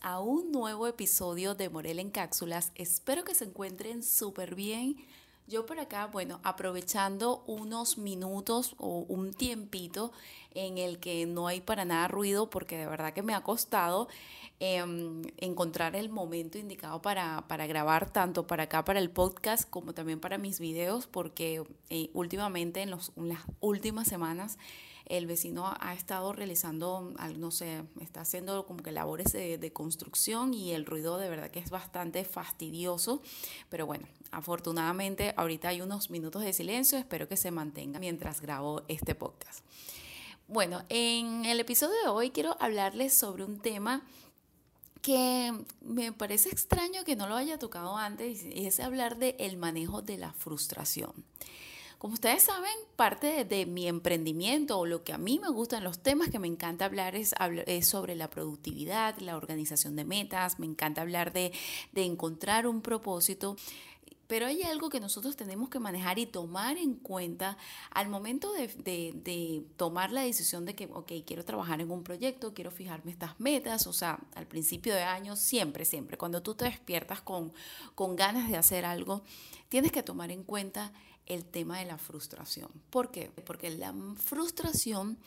A un nuevo episodio de Morel en Cápsulas. Espero que se encuentren súper bien. Yo por acá, bueno, aprovechando unos minutos o un tiempito en el que no hay para nada ruido, porque de verdad que me ha costado em, encontrar el momento indicado para, para, grabar tanto para acá, para el podcast, como también para mis videos, porque eh, últimamente, en, los, en las últimas semanas, el vecino ha estado realizando, no sé, está haciendo como que labores de, construcción y el ruido de verdad que es bastante fastidioso, pero bueno, afortunadamente ahorita hay unos minutos de silencio, espero que se mantenga mientras grabo este podcast. Bueno, en el episodio de hoy quiero hablarles sobre un tema que me parece extraño que no lo haya tocado antes y es hablar de el manejo de la frustración. Como ustedes saben, parte de, mi emprendimiento o lo que a mí me gustan, los temas que me encanta hablar es, sobre la productividad, la organización de metas, me encanta hablar de, encontrar un propósito. Pero hay algo que nosotros tenemos que manejar y tomar en cuenta al momento de, tomar la decisión de que, ok, quiero trabajar en un proyecto, quiero fijarme estas metas, o sea, al principio de año, siempre, siempre, cuando tú te despiertas con, con ganas de hacer algo, tienes que tomar en cuenta el tema de la frustración. ¿Por qué? Porque la frustración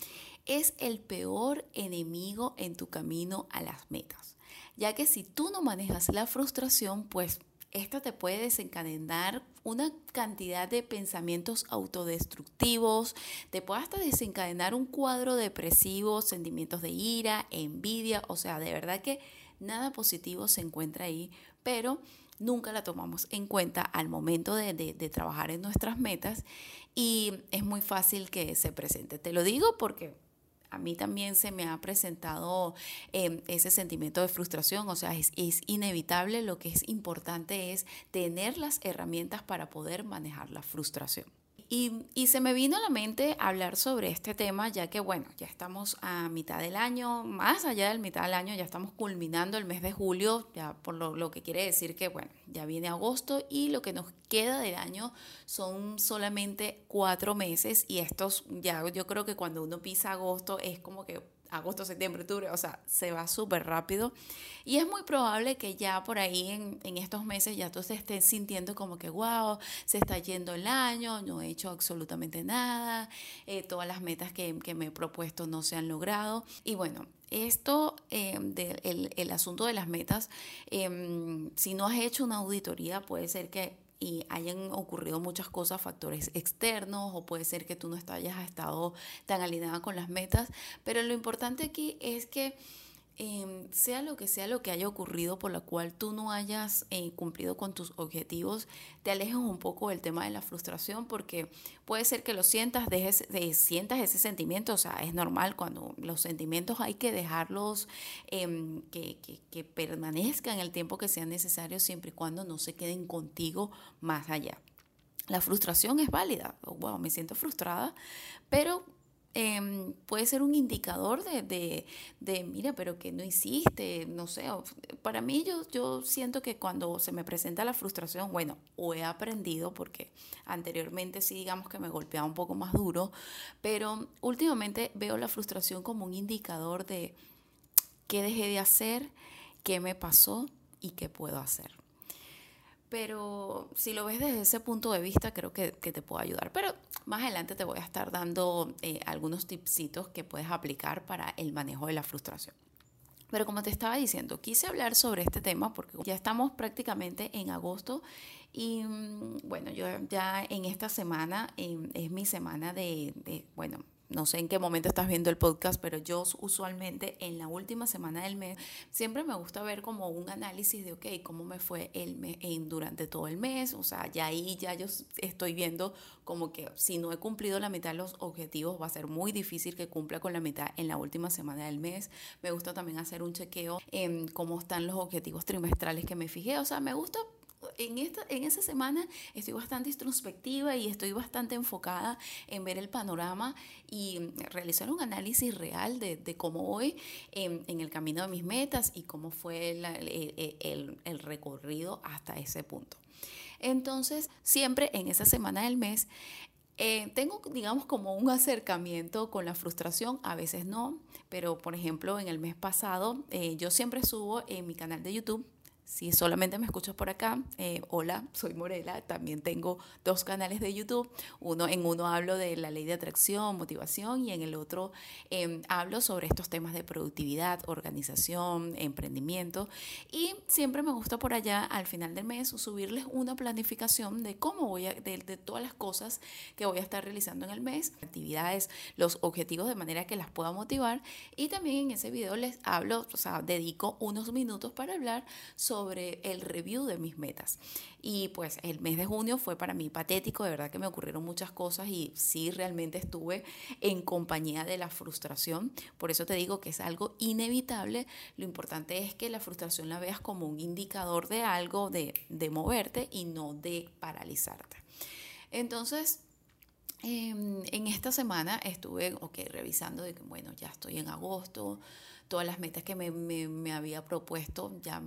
es el peor enemigo en tu camino a las metas, ya que si tú no manejas la frustración, pues esta te puede desencadenar una cantidad de pensamientos autodestructivos, te puede hasta desencadenar un cuadro depresivo, sentimientos de ira, envidia, o sea, de verdad que nada positivo se encuentra ahí, pero nunca la tomamos en cuenta al momento de, trabajar en nuestras metas y es muy fácil que se presente. Te lo digo porque a mí también se me ha presentado em, ese sentimiento de frustración, o sea, es, inevitable, lo que es importante es tener las herramientas para poder manejar la frustración. Y, se me vino a la mente hablar sobre este tema, ya que, bueno, ya estamos a mitad del año, más allá del mitad del año, ya estamos culminando el mes de julio, ya por lo, lo que quiere decir que, bueno, ya viene agosto y lo que nos queda del año son solamente cuatro meses y estos, ya yo creo que cuando uno pisa agosto es como que agosto, septiembre, octubre, o sea, se va súper rápido. Y es muy probable que ya por ahí en, en, estos meses ya tú te estés sintiendo como que, wow, se está yendo el año, no he hecho absolutamente nada, eh, todas las metas que, que, me he propuesto no se han logrado. Y bueno, esto eh, del el asunto de las metas, em, si no has hecho una auditoría, puede ser que y hayan ocurrido muchas cosas, factores externos, o puede ser que tú no hayas estado tan alineada con las metas, pero lo importante aquí es que Em, sea lo que sea lo que haya ocurrido por la cual tú no hayas eh, cumplido con tus objetivos, te alejes un poco del tema de la frustración porque puede ser que lo sientas, dejes, de, sientas ese sentimiento, o sea, es normal cuando los sentimientos hay que dejarlos em, que, que, que permanezcan el tiempo que sea necesario siempre y cuando no se queden contigo más allá. La frustración es válida, wow, me siento frustrada, pero Em, puede ser un indicador de, de, mira, pero que no hiciste, no sé. Para mí yo, yo siento que cuando se me presenta la frustración, bueno, o he aprendido, porque anteriormente sí digamos que me golpeaba un poco más duro, pero últimamente veo la frustración como un indicador de qué dejé de hacer, qué me pasó y qué puedo hacer. Pero si lo ves desde ese punto de vista, creo que, te puedo ayudar. Pero más adelante te voy a estar dando eh, algunos tipsitos que puedes aplicar para el manejo de la frustración. Pero como te estaba diciendo, quise hablar sobre este tema porque ya estamos prácticamente en agosto y mm, bueno, yo ya en esta semana em, es mi semana de, bueno, no sé en qué momento estás viendo el podcast, pero yo usualmente en la última semana del mes siempre me gusta ver como un análisis de, ok, cómo me fue el mes, durante todo el mes. O sea, ya ahí ya yo estoy viendo como que si no he cumplido la mitad de los objetivos, va a ser muy difícil que cumpla con la mitad en la última semana del mes. Me gusta también hacer un chequeo en cómo están los objetivos trimestrales que me fijé. O sea, me gusta en, esta, en esa semana estoy bastante introspectiva y estoy bastante enfocada en ver el panorama y realizar un análisis real de, cómo voy en, el camino de mis metas y cómo fue el, recorrido hasta ese punto. Entonces, siempre en esa semana del mes eh, tengo, digamos, como un acercamiento con la frustración, a veces no, pero por ejemplo, en el mes pasado, eh, yo siempre subo en mi canal de YouTube si solamente me escuchas por acá, eh, hola, soy Morela. También tengo dos canales de YouTube. Uno, en uno hablo de la ley de atracción, motivación y en el otro em, hablo sobre estos temas de productividad, organización, emprendimiento. Y siempre me gusta por allá al final del mes subirles una planificación de cómo voy a, de, de todas las cosas que voy a estar realizando en el mes, actividades, los objetivos de manera que las pueda motivar. Y también en ese video les hablo, o sea, dedico unos minutos para hablar sobre sobre el review de mis metas. Y pues el mes de junio fue para mí patético, de verdad que me ocurrieron muchas cosas y sí realmente estuve en compañía de la frustración. Por eso te digo que es algo inevitable. Lo importante es que la frustración la veas como un indicador de algo, de, de moverte y no de paralizarte. Entonces, em, en esta semana estuve, ok, revisando de que, bueno, ya estoy en agosto, todas las metas que me, me, había propuesto ya,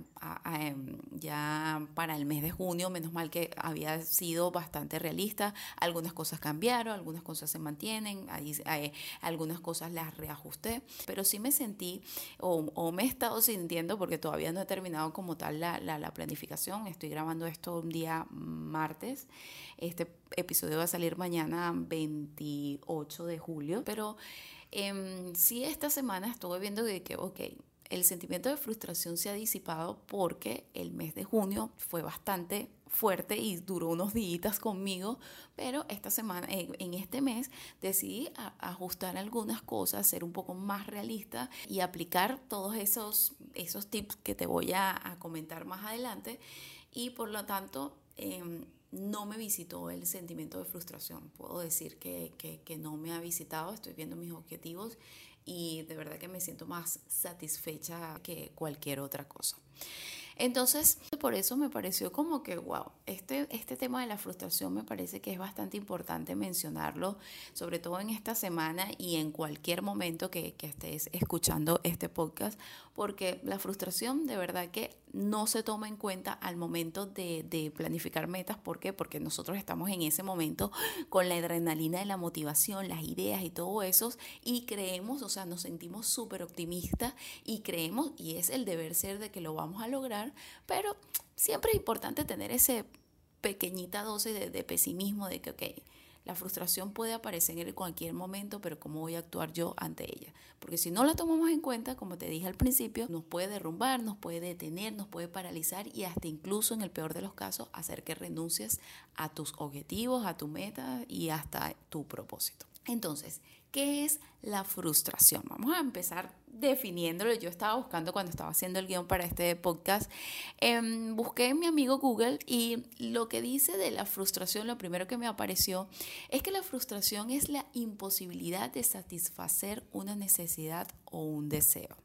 em, ya para el mes de junio, menos mal que había sido bastante realista, algunas cosas cambiaron, algunas cosas se mantienen, eh, algunas cosas las reajusté, pero sí me sentí o, o, me he estado sintiendo porque todavía no he terminado como tal la, la, la planificación, estoy grabando esto un día martes, este episodio va a salir mañana 28 de julio, pero eh, sí, esta semana estuve viendo que, ok, el sentimiento de frustración se ha disipado porque el mes de junio fue bastante fuerte y duró unos días conmigo, pero esta semana, en este mes, decidí ajustar algunas cosas, ser un poco más realista y aplicar todos esos, esos tips que te voy a, comentar más adelante. Y por lo tanto... Em, no me visitó el sentimiento de frustración. Puedo decir que, que, no me ha visitado, estoy viendo mis objetivos y de verdad que me siento más satisfecha que cualquier otra cosa. Entonces, por eso me pareció como que, wow, este, este tema de la frustración me parece que es bastante importante mencionarlo, sobre todo en esta semana y en cualquier momento que, estés escuchando este podcast, porque la frustración de verdad que no se toma en cuenta al momento de, de, planificar metas. ¿Por qué? Porque nosotros estamos en ese momento con la adrenalina de la motivación, las ideas y todo eso, y creemos, o sea, nos sentimos súper optimistas y creemos, y es el deber ser de que lo vamos a lograr, pero siempre es importante tener ese pequeñita dosis de, de pesimismo de que, ok, la frustración puede aparecer en cualquier momento, pero ¿cómo voy a actuar yo ante ella? Porque si no la tomamos en cuenta, como te dije al principio, nos puede derrumbar, nos puede detener, nos puede paralizar y hasta incluso en el peor de los casos hacer que renuncies a tus objetivos, a tu meta y hasta tu propósito. Entonces, ¿qué es la frustración? Vamos a empezar definiéndolo. Yo estaba buscando cuando estaba haciendo el guion para este podcast, eh, busqué en mi amigo Google y lo que dice de la frustración, lo primero que me apareció es que la frustración es la imposibilidad de satisfacer una necesidad o un deseo.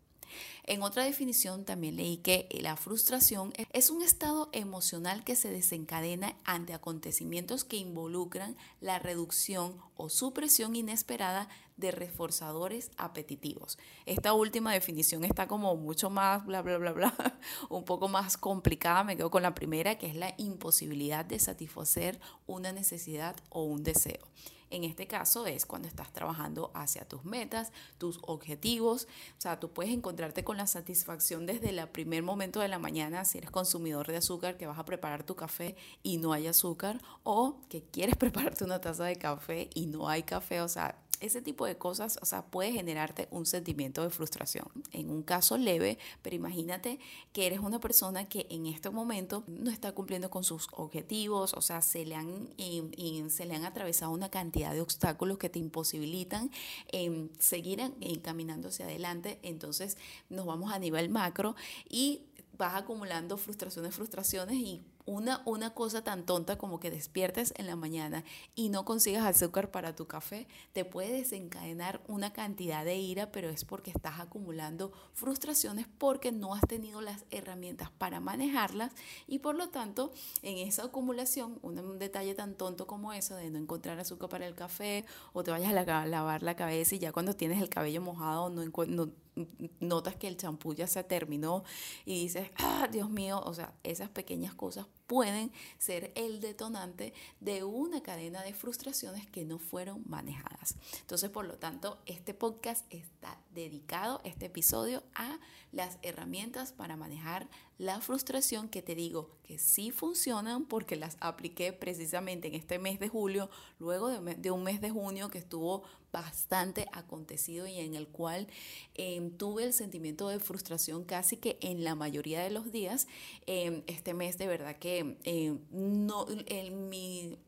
En otra definición también leí que la frustración es un estado emocional que se desencadena ante acontecimientos que involucran la reducción o supresión inesperada de reforzadores apetitivos. Esta última definición está como mucho más, bla, bla, bla, bla, un poco más complicada. Me quedo con la primera, que es la imposibilidad de satisfacer una necesidad o un deseo. En este caso es cuando estás trabajando hacia tus metas, tus objetivos. O sea, tú puedes encontrarte con la satisfacción desde el primer momento de la mañana si eres consumidor de azúcar, que vas a preparar tu café y no hay azúcar, o que quieres prepararte una taza de café y no hay café. O sea, ese tipo de cosas, o sea, puede generarte un sentimiento de frustración. En un caso leve, pero imagínate que eres una persona que en este momento no está cumpliendo con sus objetivos, o sea, se le han, y, se le han atravesado una cantidad de obstáculos que te imposibilitan em, seguir caminando hacia adelante. Entonces nos vamos a nivel macro y vas acumulando frustraciones, frustraciones y una, una cosa tan tonta como que despiertes en la mañana y no consigas azúcar para tu café, te puede desencadenar una cantidad de ira, pero es porque estás acumulando frustraciones porque no has tenido las herramientas para manejarlas y por lo tanto en esa acumulación, un, detalle tan tonto como eso de no encontrar azúcar para el café o te vayas a lavar la cabeza y ya cuando tienes el cabello mojado no, no notas que el champú ya se terminó y dices, ah, Dios mío, o sea, esas pequeñas cosas pueden ser el detonante de una cadena de frustraciones que no fueron manejadas. Entonces, por lo tanto, este podcast está dedicado, este episodio, a las herramientas para manejar la frustración que te digo que sí funcionan porque las apliqué precisamente en este mes de julio, luego de, un mes de junio que estuvo bastante acontecido y en el cual em, tuve el sentimiento de frustración casi que en la mayoría de los días. Em, este mes de verdad que em, no, en mi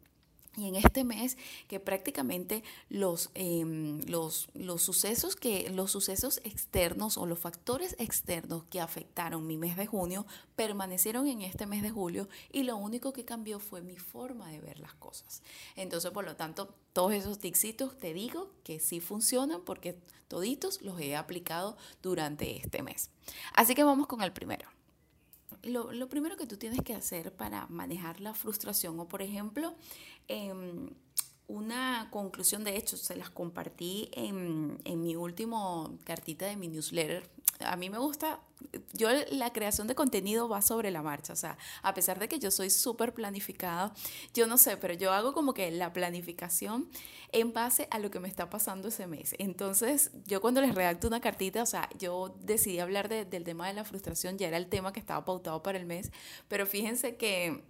y en este mes que prácticamente los, em, los, los, sucesos que, los sucesos externos o los factores externos que afectaron mi mes de junio permanecieron en este mes de julio y lo único que cambió fue mi forma de ver las cosas. Entonces, por lo tanto, todos esos tixitos te digo que sí funcionan porque toditos los he aplicado durante este mes. Así que vamos con el primero lo, primero que tú tienes que hacer para manejar la frustración o, por ejemplo, em, una conclusión, de hecho, se las compartí en, en mi último cartita de mi newsletter. A mí me gusta yo la creación de contenido va sobre la marcha, o sea, a pesar de que yo soy súper planificada, yo no sé, pero yo hago como que la planificación en base a lo que me está pasando ese mes. Entonces, yo cuando les redacto una cartita, o sea, yo decidí hablar del tema de la frustración, ya era el tema que estaba pautado para el mes, pero fíjense que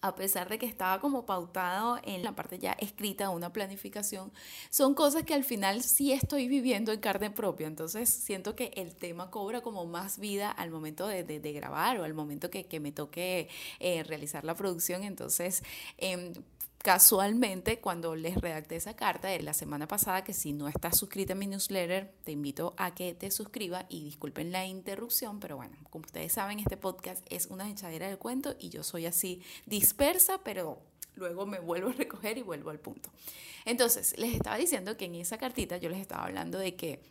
a pesar de que estaba como pautado en la parte ya escrita, una planificación, son cosas que al final sí estoy viviendo en carne propia. Entonces siento que el tema cobra como más vida al momento de, grabar o al momento que, me toque eh, realizar la producción. Entonces, em, casualmente cuando les redacté esa carta de la semana pasada, que si no estás suscrita a mi newsletter, te invito a que te suscribas y disculpen la interrupción, pero bueno, como ustedes saben, este podcast es una echadera del cuento y yo soy así dispersa, pero luego me vuelvo a recoger y vuelvo al punto. Entonces, les estaba diciendo que en esa cartita yo les estaba hablando de que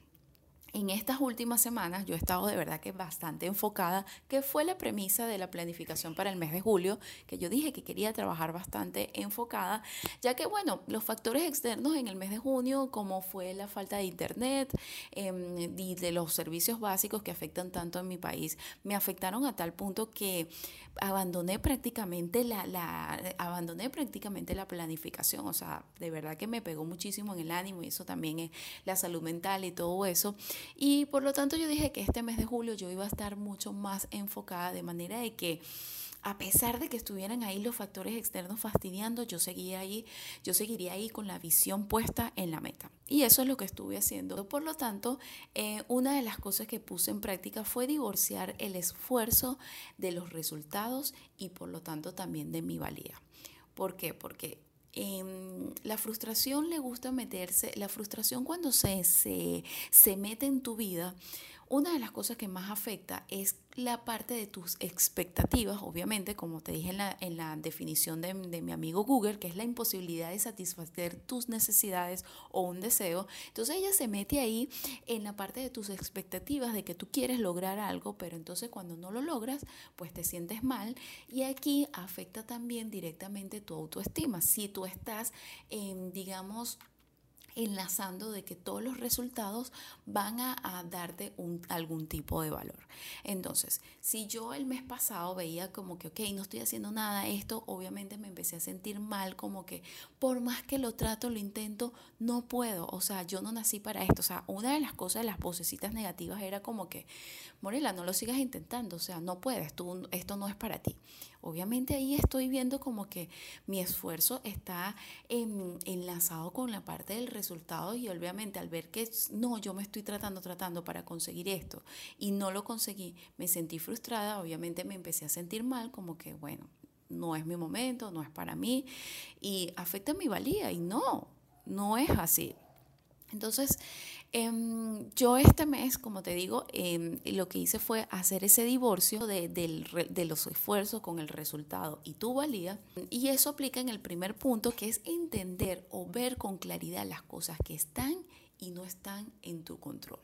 en estas últimas semanas yo he estado de verdad que bastante enfocada, que fue la premisa de la planificación para el mes de julio, que yo dije que quería trabajar bastante enfocada, ya que bueno, los factores externos en el mes de junio, como fue la falta de internet em, y de los servicios básicos que afectan tanto en mi país, me afectaron a tal punto que abandoné prácticamente la, la, abandoné prácticamente la planificación, o sea, de verdad que me pegó muchísimo en el ánimo y eso también es la salud mental y todo eso. Y por lo tanto yo dije que este mes de julio yo iba a estar mucho más enfocada de manera de que a pesar de que estuvieran ahí los factores externos fastidiando, yo seguía ahí, yo seguiría ahí con la visión puesta en la meta. Y eso es lo que estuve haciendo. Por lo tanto, eh, una de las cosas que puse en práctica fue divorciar el esfuerzo de los resultados y por lo tanto también de mi valía. ¿Por qué? Porque Em, la frustración le gusta meterse, la frustración cuando se, se, se mete en tu vida, una de las cosas que más afecta es la parte de tus expectativas, obviamente, como te dije en la, en la definición de, de, mi amigo Google, que es la imposibilidad de satisfacer tus necesidades o un deseo. Entonces ella se mete ahí en la parte de tus expectativas de que tú quieres lograr algo, pero entonces cuando no lo logras, pues te sientes mal. Y aquí afecta también directamente tu autoestima. Si tú estás, en, digamos, enlazando de que todos los resultados van a, darte algún tipo de valor. Entonces, si yo el mes pasado veía como que, ok, no estoy haciendo nada, esto obviamente me empecé a sentir mal, como que por más que lo trato, lo intento, no puedo, o sea, yo no nací para esto. O sea, una de las cosas, las vocecitas negativas era como que, Morela, no lo sigas intentando, o sea, no puedes, tú, esto no es para ti. Obviamente ahí estoy viendo como que mi esfuerzo está enlazado con la parte del resultado y obviamente al ver que no, yo me estoy tratando, tratando para conseguir esto y no lo conseguí, me sentí frustrada, obviamente me empecé a sentir mal, como que bueno, no es mi momento, no es para mí y afecta mi valía y no, no es así. Entonces, em, yo este mes, como te digo, em, lo que hice fue hacer ese divorcio de, los esfuerzos con el resultado y tu valía. Y eso aplica en el primer punto, que es entender o ver con claridad las cosas que están y no están en tu control.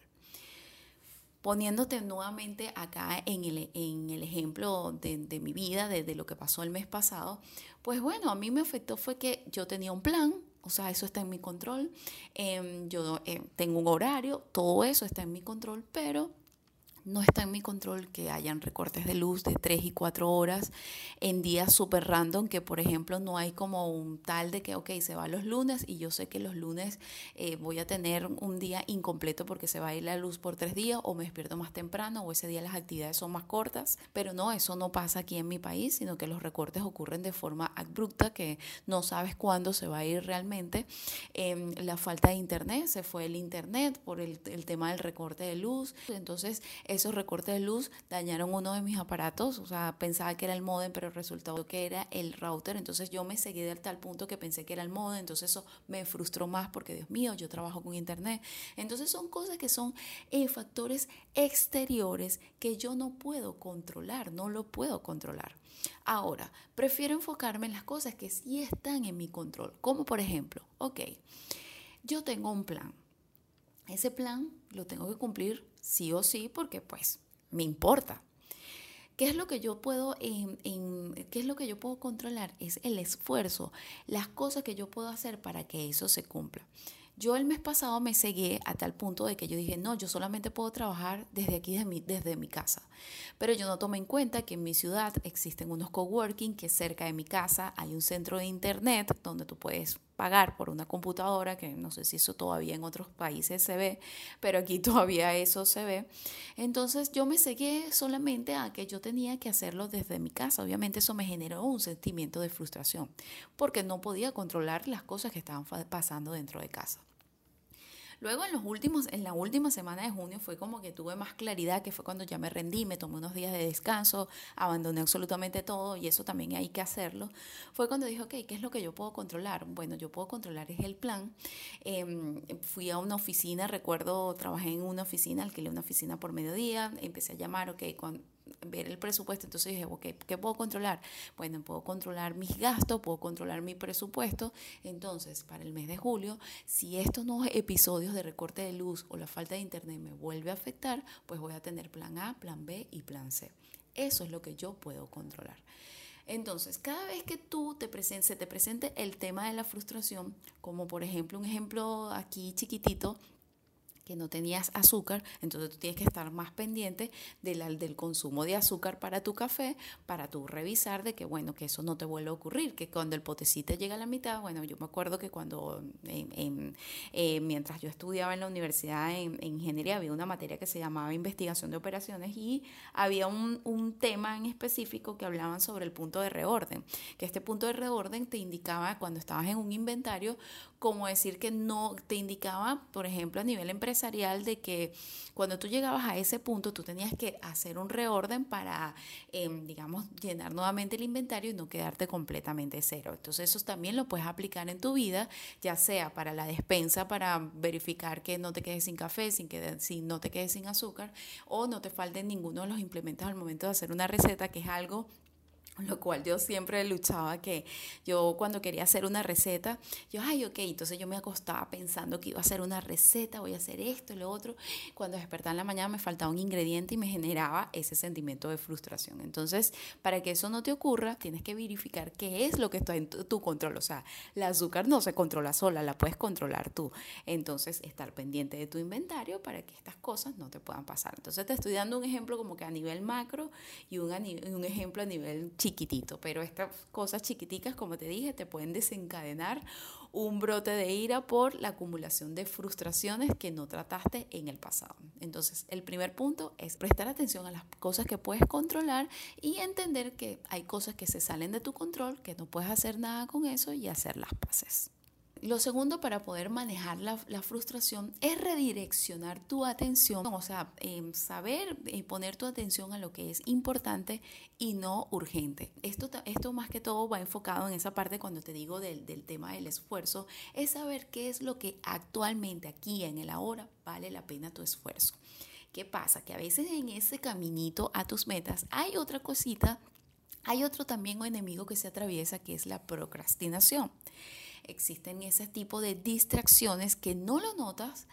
Poniéndote nuevamente acá en el, ejemplo de, de mi vida, de, de lo que pasó el mes pasado, pues bueno, a mí me afectó fue que yo tenía un plan, o sea, eso está en mi control. Em, yo eh, tengo un horario, todo eso está en mi control, pero no está en mi control que hayan recortes de luz de 3 y 4 horas en días súper random, que por ejemplo no hay como un tal de que, ok, se va los lunes y yo sé que los lunes eh, voy a tener un día incompleto porque se va a ir la luz por tres días o me despierto más temprano o ese día las actividades son más cortas. Pero no, eso no pasa aquí en mi país, sino que los recortes ocurren de forma abrupta, que no sabes cuándo se va a ir realmente. Em, la falta de internet, se fue el internet por el, el tema del recorte de luz. Entonces, esos recortes de luz dañaron uno de mis aparatos, o sea, pensaba que era el modem, pero resultó que era el router, entonces yo me seguí de tal punto que pensé que era el modem, entonces eso me frustró más porque, Dios mío, yo trabajo con internet. Entonces son cosas que son eh, factores exteriores que yo no puedo controlar, no lo puedo controlar. Ahora, prefiero enfocarme en las cosas que sí están en mi control, como por ejemplo, ok, yo tengo un plan. Ese plan lo tengo que cumplir sí o sí porque pues me importa. ¿Qué es lo que yo puedo, en, qué es lo que yo puedo controlar? Es el esfuerzo, las cosas que yo puedo hacer para que eso se cumpla. Yo el mes pasado me seguí a tal punto de que yo dije, no, yo solamente puedo trabajar desde aquí, desde mi, desde mi casa. Pero yo no tomé en cuenta que en mi ciudad existen unos coworking, que cerca de mi casa hay un centro de internet donde tú puedes pagar por una computadora, que no sé si eso todavía en otros países se ve, pero aquí todavía eso se ve. Entonces yo me seguí solamente a que yo tenía que hacerlo desde mi casa. Obviamente eso me generó un sentimiento de frustración, porque no podía controlar las cosas que estaban pasando dentro de casa. Luego en los últimos, en la última semana de junio fue como que tuve más claridad, que fue cuando ya me rendí, me tomé unos días de descanso, abandoné absolutamente todo y eso también hay que hacerlo. Fue cuando dije, ok, ¿qué es lo que yo puedo controlar? Bueno, yo puedo controlar es el plan. Em, fui a una oficina, recuerdo, trabajé en una oficina, alquilé una oficina por mediodía, empecé a llamar, ok, con, ver el presupuesto. Entonces dije, ok, ¿qué puedo controlar? Bueno, puedo controlar mis gastos, puedo controlar mi presupuesto. Entonces, para el mes de julio, si estos nuevos episodios de recorte de luz o la falta de internet me vuelve a afectar, pues voy a tener plan A, plan B y plan C. Eso es lo que yo puedo controlar. Entonces, cada vez que tú te presente, se te presente el tema de la frustración, como por ejemplo un ejemplo aquí chiquitito, que no tenías azúcar, entonces tú tienes que estar más pendiente del, del consumo de azúcar para tu café, para tú revisar de que, bueno, que eso no te vuelva a ocurrir, que cuando el potecito llega a la mitad, bueno, yo me acuerdo que cuando, eh, mientras yo estudiaba en la universidad en, ingeniería, había una materia que se llamaba investigación de operaciones y había un, un tema en específico que hablaban sobre el punto de reorden, que este punto de reorden te indicaba cuando estabas en un inventario, como decir que no te indicaba, por ejemplo, a nivel empresarial, de que cuando tú llegabas a ese punto, tú tenías que hacer un reorden para, em, digamos, llenar nuevamente el inventario y no quedarte completamente cero. Entonces, eso también lo puedes aplicar en tu vida, ya sea para la despensa, para verificar que no te quedes sin café, sin que si no te quedes sin azúcar, o no te falten ninguno de los implementos al momento de hacer una receta, que es algo lo cual yo siempre luchaba que yo cuando quería hacer una receta, yo, ay, ok, entonces yo me acostaba pensando que iba a hacer una receta, voy a hacer esto lo otro. Cuando despertaba en la mañana me faltaba un ingrediente y me generaba ese sentimiento de frustración. Entonces, para que eso no te ocurra, tienes que verificar qué es lo que está en tu, control. O sea, el azúcar no se controla sola, la puedes controlar tú. Entonces, estar pendiente de tu inventario para que estas cosas no te puedan pasar. Entonces, te estoy dando un ejemplo como que a nivel macro y un, un ejemplo a nivel chiquitito, pero estas cosas chiquiticas, como te dije, te pueden desencadenar un brote de ira por la acumulación de frustraciones que no trataste en el pasado. Entonces, el primer punto es prestar atención a las cosas que puedes controlar y entender que hay cosas que se salen de tu control, que no puedes hacer nada con eso y hacer las paces. Lo segundo para poder manejar la, frustración es redireccionar tu atención, o sea, em, saber eh, poner tu atención a lo que es importante y no urgente. Esto, esto más que todo va enfocado en esa parte cuando te digo del, del tema del esfuerzo, es saber qué es lo que actualmente aquí en el ahora vale la pena tu esfuerzo. ¿Qué pasa? Que a veces en ese caminito a tus metas hay otra cosita, hay otro también enemigo que se atraviesa que es la procrastinación existen ese tipo de distracciones que no lo notas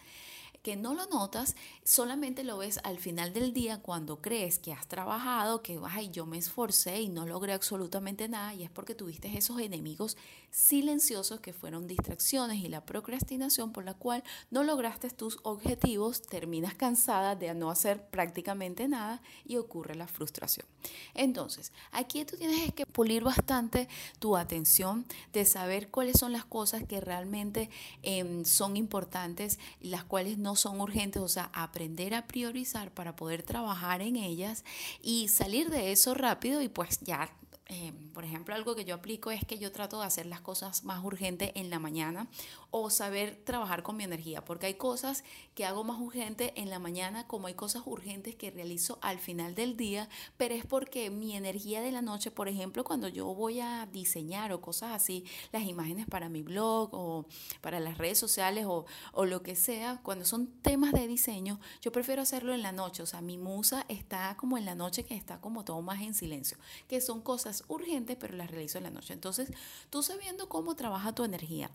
que no lo notas, solamente lo ves al final del día cuando crees que has trabajado, que ay, yo me esforcé y no logré absolutamente nada, y es porque tuviste esos enemigos silenciosos que fueron distracciones y la procrastinación por la cual no lograste tus objetivos, terminas cansada de no hacer prácticamente nada y ocurre la frustración. Entonces, aquí tú tienes que pulir bastante tu atención de saber cuáles son las cosas que realmente em, son importantes, las cuales no son urgentes, o sea, aprender a priorizar para poder trabajar en ellas y salir de eso rápido y pues ya eh, por ejemplo, algo que yo aplico es que yo trato de hacer las cosas más urgentes en la mañana o saber trabajar con mi energía, porque hay cosas que hago más urgentes en la mañana como hay cosas urgentes que realizo al final del día, pero es porque mi energía de la noche, por ejemplo, cuando yo voy a diseñar o cosas así, las imágenes para mi blog o para las redes sociales o, o lo que sea, cuando son temas de diseño, yo prefiero hacerlo en la noche, o sea, mi musa está como en la noche que está como todo más en silencio, que son cosas urgente pero las realizo en la noche. Entonces, tú sabiendo cómo trabaja tu energía,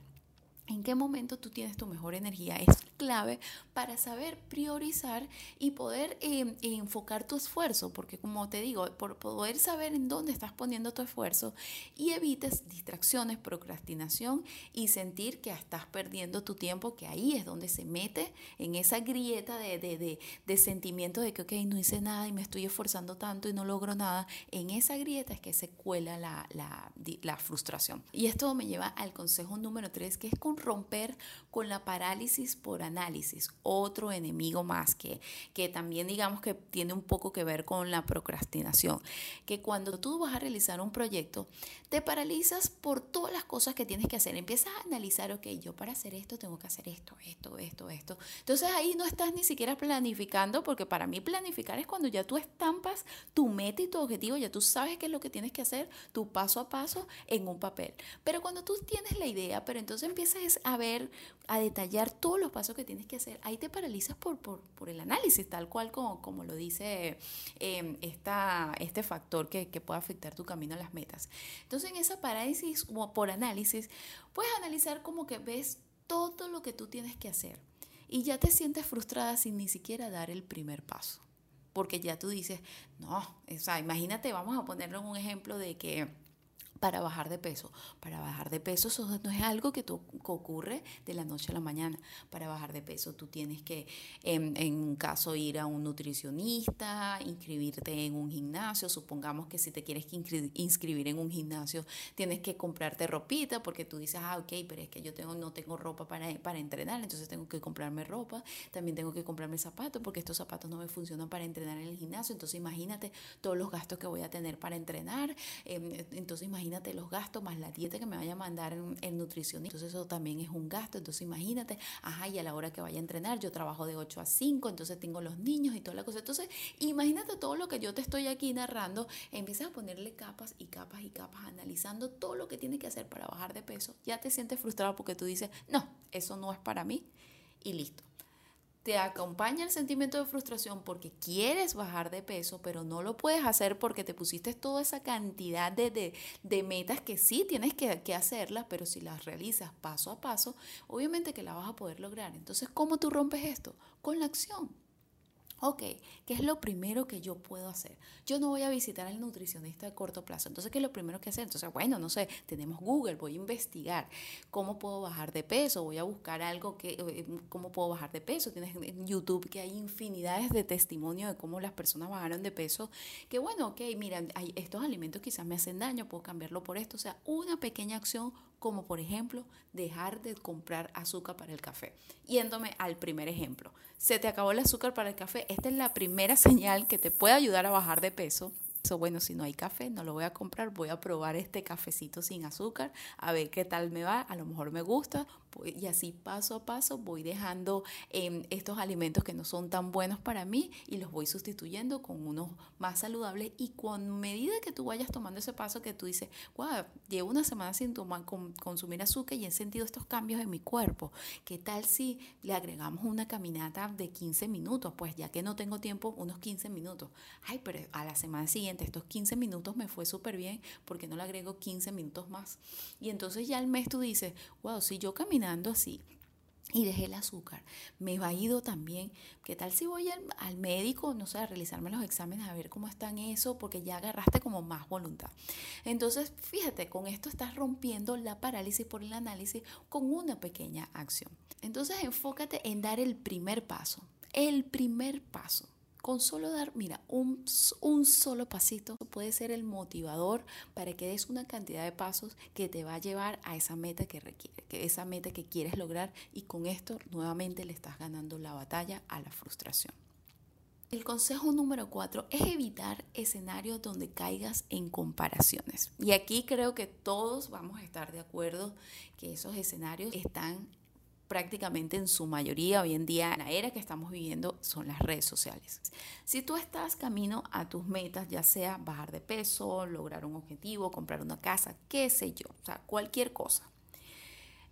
en qué momento tú tienes tu mejor energía es clave para saber priorizar y poder eh, enfocar tu esfuerzo, porque como te digo, por poder saber en dónde estás poniendo tu esfuerzo y evites distracciones, procrastinación y sentir que estás perdiendo tu tiempo, que ahí es donde se mete en esa grieta de, de, de, sentimiento de que, ok, no hice nada y me estoy esforzando tanto y no logro nada. En esa grieta es que se cuela la, la, la frustración. Y esto me lleva al consejo número tres, que es con romper con la parálisis por análisis, otro enemigo más que, que también digamos que tiene un poco que ver con la procrastinación, que cuando tú vas a realizar un proyecto, te paralizas por todas las cosas que tienes que hacer, empiezas a analizar, ok, yo para hacer esto tengo que hacer esto, esto, esto, esto. Entonces ahí no estás ni siquiera planificando, porque para mí planificar es cuando ya tú estampas tu meta y tu objetivo, ya tú sabes qué es lo que tienes que hacer, tu paso a paso en un papel. Pero cuando tú tienes la idea, pero entonces empiezas a ver, a detallar todos los pasos que tienes que hacer, ahí te paralizas por, por, el análisis, tal cual como, como lo dice em, este factor que, que puede afectar tu camino a las metas. Entonces, en esa parálisis o por análisis, puedes analizar como que ves todo lo que tú tienes que hacer y ya te sientes frustrada sin ni siquiera dar el primer paso. Porque ya tú dices, no, o sea, imagínate, vamos a ponerlo en un ejemplo de que para bajar de peso. Para bajar de peso eso no es algo que, ocurre de la noche a la mañana. Para bajar de peso tú tienes que, en, un caso, ir a un nutricionista, inscribirte en un gimnasio. Supongamos que si te quieres inscribir en un gimnasio, tienes que comprarte ropita porque tú dices, ah, ok, pero es que yo tengo, no tengo ropa para, para entrenar, entonces tengo que comprarme ropa. También tengo que comprarme zapatos porque estos zapatos no me funcionan para entrenar en el gimnasio. Entonces imagínate todos los gastos que voy a tener para entrenar. Em, entonces imagínate imagínate los gastos más la dieta que me vaya a mandar el nutricionista. Entonces eso también es un gasto. Entonces imagínate, ajá, y a la hora que vaya a entrenar, yo trabajo de 8 a 5, entonces tengo los niños y toda la cosa. Entonces imagínate todo lo que yo te estoy aquí narrando, empiezas a ponerle capas y capas y capas, analizando todo lo que tienes que hacer para bajar de peso. Ya te sientes frustrado porque tú dices, no, eso no es para mí y listo te acompaña el sentimiento de frustración porque quieres bajar de peso, pero no lo puedes hacer porque te pusiste toda esa cantidad de, metas que sí tienes que, que, hacerlas, pero si las realizas paso a paso, obviamente que la vas a poder lograr. Entonces, ¿cómo tú rompes esto? Con la acción. Ok, ¿qué es lo primero que yo puedo hacer? Yo no voy a visitar al nutricionista de corto plazo. Entonces, ¿qué es lo primero que hacer? Entonces, bueno, no sé, tenemos Google, voy a investigar cómo puedo bajar de peso, voy a buscar algo que, eh, cómo puedo bajar de peso. Tienes en YouTube que hay infinidades de testimonios de cómo las personas bajaron de peso. Que bueno, ok, mira, hay, estos alimentos quizás me hacen daño, puedo cambiarlo por esto. O sea, una pequeña acción como por ejemplo dejar de comprar azúcar para el café. Yéndome al primer ejemplo, se te acabó el azúcar para el café, esta es la primera señal que te puede ayudar a bajar de peso. Bueno, si no hay café, no lo voy a comprar, voy a probar este cafecito sin azúcar, a ver qué tal me va, a lo mejor me gusta, y así paso a paso voy dejando em, estos alimentos que no son tan buenos para mí y los voy sustituyendo con unos más saludables y con medida que tú vayas tomando ese paso que tú dices, wow, llevo una semana sin tomar, consumir azúcar y he sentido estos cambios en mi cuerpo, ¿qué tal si le agregamos una caminata de 15 minutos? Pues ya que no tengo tiempo, unos 15 minutos. Ay, pero a la semana siguiente estos 15 minutos me fue súper bien, porque no le agrego 15 minutos más? Y entonces ya al mes tú dices, wow, si yo así y dejé el azúcar. Me va ido también. ¿Qué tal si voy al, médico, no sé, a realizarme los exámenes, a ver cómo están eso? Porque ya agarraste como más voluntad. Entonces, fíjate, con esto estás rompiendo la parálisis por el análisis con una pequeña acción. Entonces, enfócate en dar el primer paso. El primer paso. Con solo dar, mira, un, solo pasito puede ser el motivador para que des una cantidad de pasos que te va a llevar a esa meta que requiere, que esa meta que quieres lograr y con esto nuevamente le estás ganando la batalla a la frustración. El consejo número cuatro es evitar escenarios donde caigas en comparaciones. Y aquí creo que todos vamos a estar de acuerdo que esos escenarios están prácticamente en su mayoría hoy en día en la era que estamos viviendo son las redes sociales. Si tú estás camino a tus metas, ya sea bajar de peso, lograr un objetivo, comprar una casa, qué sé yo, o sea, cualquier cosa,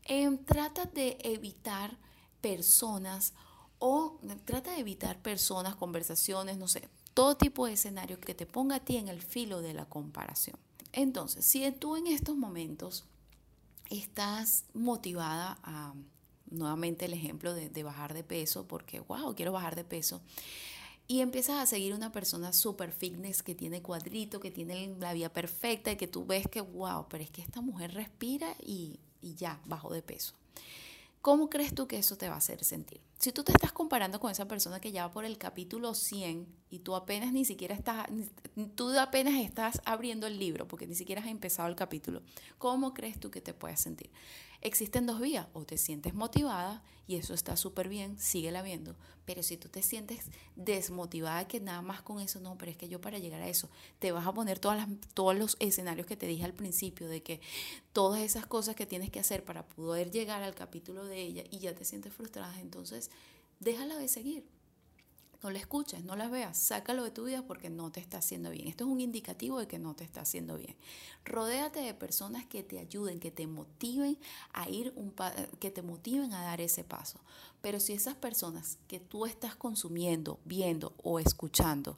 em, trata de evitar personas o trata de evitar personas, conversaciones, no sé, todo tipo de escenario que te ponga a ti en el filo de la comparación. Entonces, si tú en estos momentos estás motivada a nuevamente el ejemplo de, bajar de peso, porque, wow, quiero bajar de peso. Y empiezas a seguir una persona super fitness que tiene cuadrito, que tiene la vida perfecta y que tú ves que, wow, pero es que esta mujer respira y, y ya, bajo de peso. ¿Cómo crees tú que eso te va a hacer sentir? Si tú te estás comparando con esa persona que ya va por el capítulo 100 y tú apenas ni siquiera estás, tú apenas estás abriendo el libro porque ni siquiera has empezado el capítulo, ¿cómo crees tú que te puedes sentir? Existen dos vías, o te sientes motivada y eso está súper bien, síguela viendo, pero si tú te sientes desmotivada que nada más con eso, no, pero es que yo para llegar a eso, te vas a poner todas las, todos los escenarios que te dije al principio, de que todas esas cosas que tienes que hacer para poder llegar al capítulo de ella y ya te sientes frustrada, entonces déjala de seguir no la escuches, no la veas, sácalo de tu vida porque no te está haciendo bien. Esto es un indicativo de que no te está haciendo bien. Rodéate de personas que te ayuden, que te motiven a ir un que te motiven a dar ese paso. Pero si esas personas que tú estás consumiendo, viendo o escuchando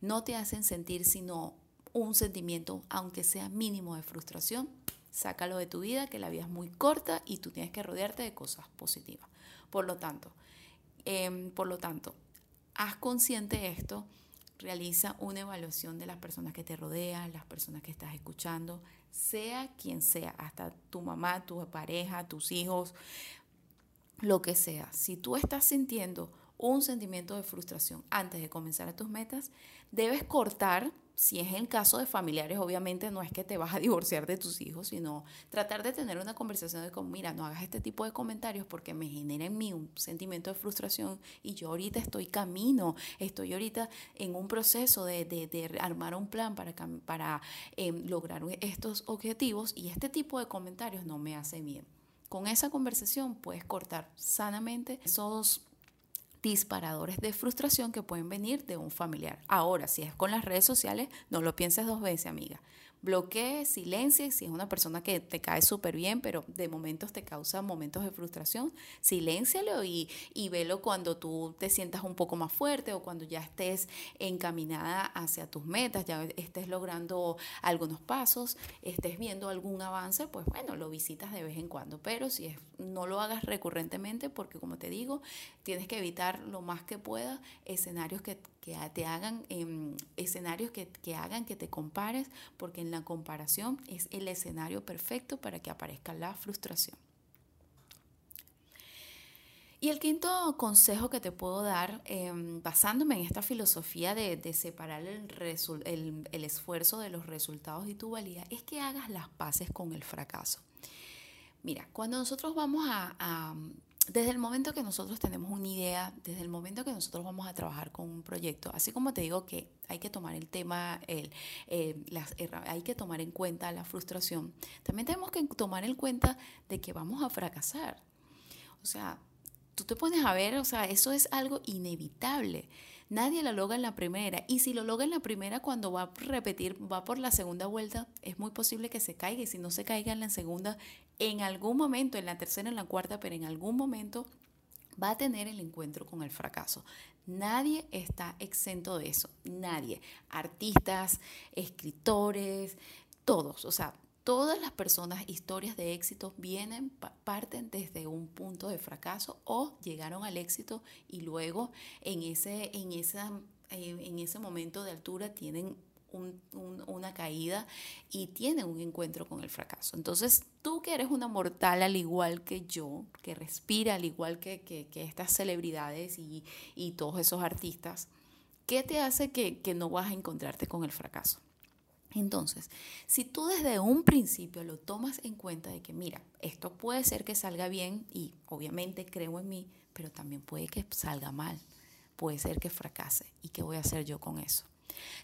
no te hacen sentir sino un sentimiento, aunque sea mínimo de frustración, sácalo de tu vida, que la vida es muy corta y tú tienes que rodearte de cosas positivas. Por lo tanto, em, por lo tanto, haz consciente esto, realiza una evaluación de las personas que te rodean, las personas que estás escuchando, sea quien sea, hasta tu mamá, tu pareja, tus hijos, lo que sea. Si tú estás sintiendo un sentimiento de frustración antes de comenzar a tus metas, debes cortar si es el caso de familiares, obviamente no es que te vas a divorciar de tus hijos, sino tratar de tener una conversación de como, mira, no hagas este tipo de comentarios porque me genera en mí un sentimiento de frustración y yo ahorita estoy camino, estoy ahorita en un proceso de, de, armar un plan para, para em, lograr estos objetivos y este tipo de comentarios no me hace bien. Con esa conversación puedes cortar sanamente esos disparadores de frustración que pueden venir de un familiar. Ahora, si es con las redes sociales, no lo pienses dos veces, amiga. Bloquee, silencie, si es una persona que te cae súper bien, pero de momentos te causa momentos de frustración, siléncialo y, y velo cuando tú te sientas un poco más fuerte o cuando ya estés encaminada hacia tus metas, ya estés logrando algunos pasos, estés viendo algún avance, pues bueno, lo visitas de vez en cuando, pero si es, no lo hagas recurrentemente porque como te digo, tienes que evitar lo más que pueda escenarios que, que te hagan, em, escenarios que, que hagan que te compares, porque en la comparación es el escenario perfecto para que aparezca la frustración. Y el quinto consejo que te puedo dar, em, basándome en esta filosofía de, separar el, el, esfuerzo de los resultados y tu valía, es que hagas las paces con el fracaso. Mira, cuando nosotros vamos a, desde el momento que nosotros tenemos una idea, desde el momento que nosotros vamos a trabajar con un proyecto, así como te digo que hay que tomar el tema, el, eh, hay que tomar en cuenta la frustración, también tenemos que tomar en cuenta de que vamos a fracasar. O sea, tú te pones a ver, o sea, eso es algo inevitable. Nadie lo logra en la primera. Y si lo logra en la primera, cuando va a repetir, va por la segunda vuelta, es muy posible que se caiga. Y si no se caiga en la segunda, en algún momento, en la tercera, en la cuarta, pero en algún momento va a tener el encuentro con el fracaso. Nadie está exento de eso. Nadie. Artistas, escritores, todos. O sea, Todas las personas, historias de éxito vienen, parten desde un punto de fracaso o llegaron al éxito y luego en ese, en esa, en ese momento de altura tienen una caída y tienen un encuentro con el fracaso. Entonces, tú que eres una mortal al igual que yo, que respira al igual que, estas celebridades y, todos esos artistas, ¿qué te hace que no vas a encontrarte con el fracaso? Entonces, si tú desde un principio lo tomas en cuenta de que, mira, esto puede ser que salga bien y obviamente creo en mí, pero también puede que salga mal, puede ser que fracase y qué voy a hacer yo con eso.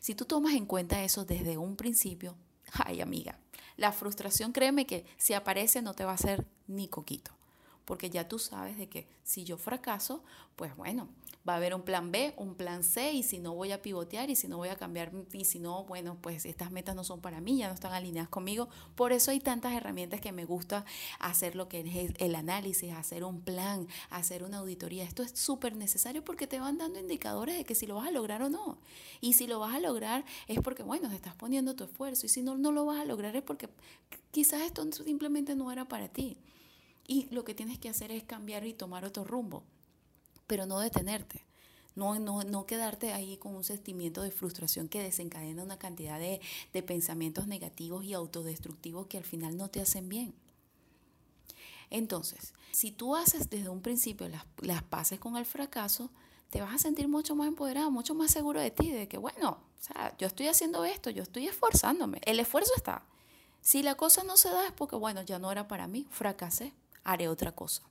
Si tú tomas en cuenta eso desde un principio, ay amiga, la frustración créeme que si aparece no te va a hacer ni coquito, porque ya tú sabes de que si yo fracaso, pues bueno, va a haber un plan B, un plan C, y si no voy a pivotear, y si no voy a cambiar, y si no, bueno, pues estas metas no son para mí, ya no están alineadas conmigo. Por eso hay tantas herramientas que me gusta hacer lo que es el análisis, hacer un plan, hacer una auditoría. Esto es súper necesario porque te van dando indicadores de que si lo vas a lograr o no. Y si lo vas a lograr es porque, bueno, te estás poniendo tu esfuerzo, y si no, no lo vas a lograr es porque quizás esto simplemente no era para ti. Y lo que tienes que hacer es cambiar y tomar otro rumbo pero no detenerte. No, no, no, quedarte ahí con un sentimiento de frustración que desencadena una cantidad de, pensamientos negativos y autodestructivos que al final no te hacen bien. Entonces, si tú haces desde un principio las, las paces con el fracaso, te vas a sentir mucho más empoderado, mucho más seguro de ti, de que, bueno, o sea, yo estoy haciendo esto, yo estoy esforzándome. El esfuerzo está. Si la cosa no se da es porque, bueno, ya no era para mí, fracasé, haré otra cosa.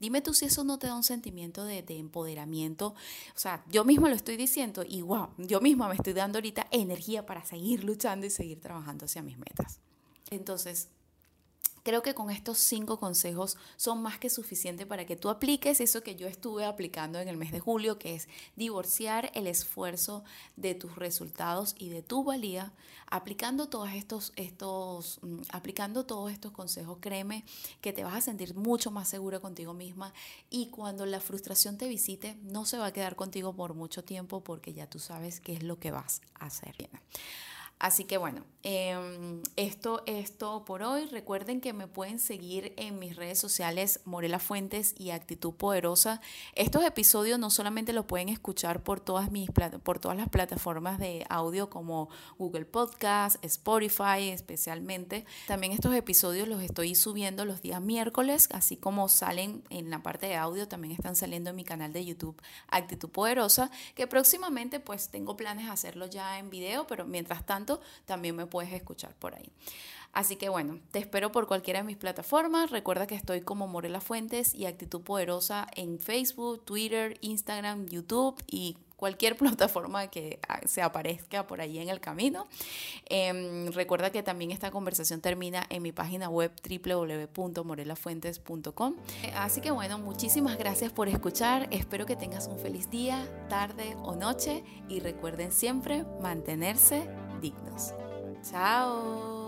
Dime tú si eso no te da un sentimiento de, empoderamiento. O sea, yo misma lo estoy diciendo y wow, yo misma me estoy dando ahorita energía para seguir luchando y seguir trabajando hacia mis metas. Entonces, Creo que con estos cinco consejos son más que suficientes para que tú apliques eso que yo estuve aplicando en el mes de julio, que es divorciar el esfuerzo de tus resultados y de tu valía, aplicando todos estos, estos, mm, aplicando todos estos consejos, créeme que te vas a sentir mucho más segura contigo misma y cuando la frustración te visite, no se va a quedar contigo por mucho tiempo porque ya tú sabes qué es lo que vas a hacer. Así que bueno, em, esto es todo por hoy. Recuerden que me pueden seguir en mis redes sociales Morela Fuentes y Actitud Poderosa. Estos episodios no solamente los pueden escuchar por todas, mis, por todas las plataformas de audio como Google Podcast, Spotify especialmente. También estos episodios los estoy subiendo los días miércoles, así como salen en la parte de audio, también están saliendo en mi canal de YouTube Actitud Poderosa, que próximamente pues tengo planes de hacerlo ya en video, pero mientras tanto también me puedes escuchar por ahí. Así que bueno, te espero por cualquiera de mis plataformas. Recuerda que estoy como Morela Fuentes y Actitud Poderosa en Facebook, Twitter, Instagram, YouTube y cualquier plataforma que ah, se aparezca por ahí en el camino. Em, recuerda que también esta conversación termina en mi página web www.morelafuentes.com. Así que bueno, muchísimas gracias por escuchar. Espero que tengas un feliz día, tarde o noche y recuerden siempre mantenerse Chao.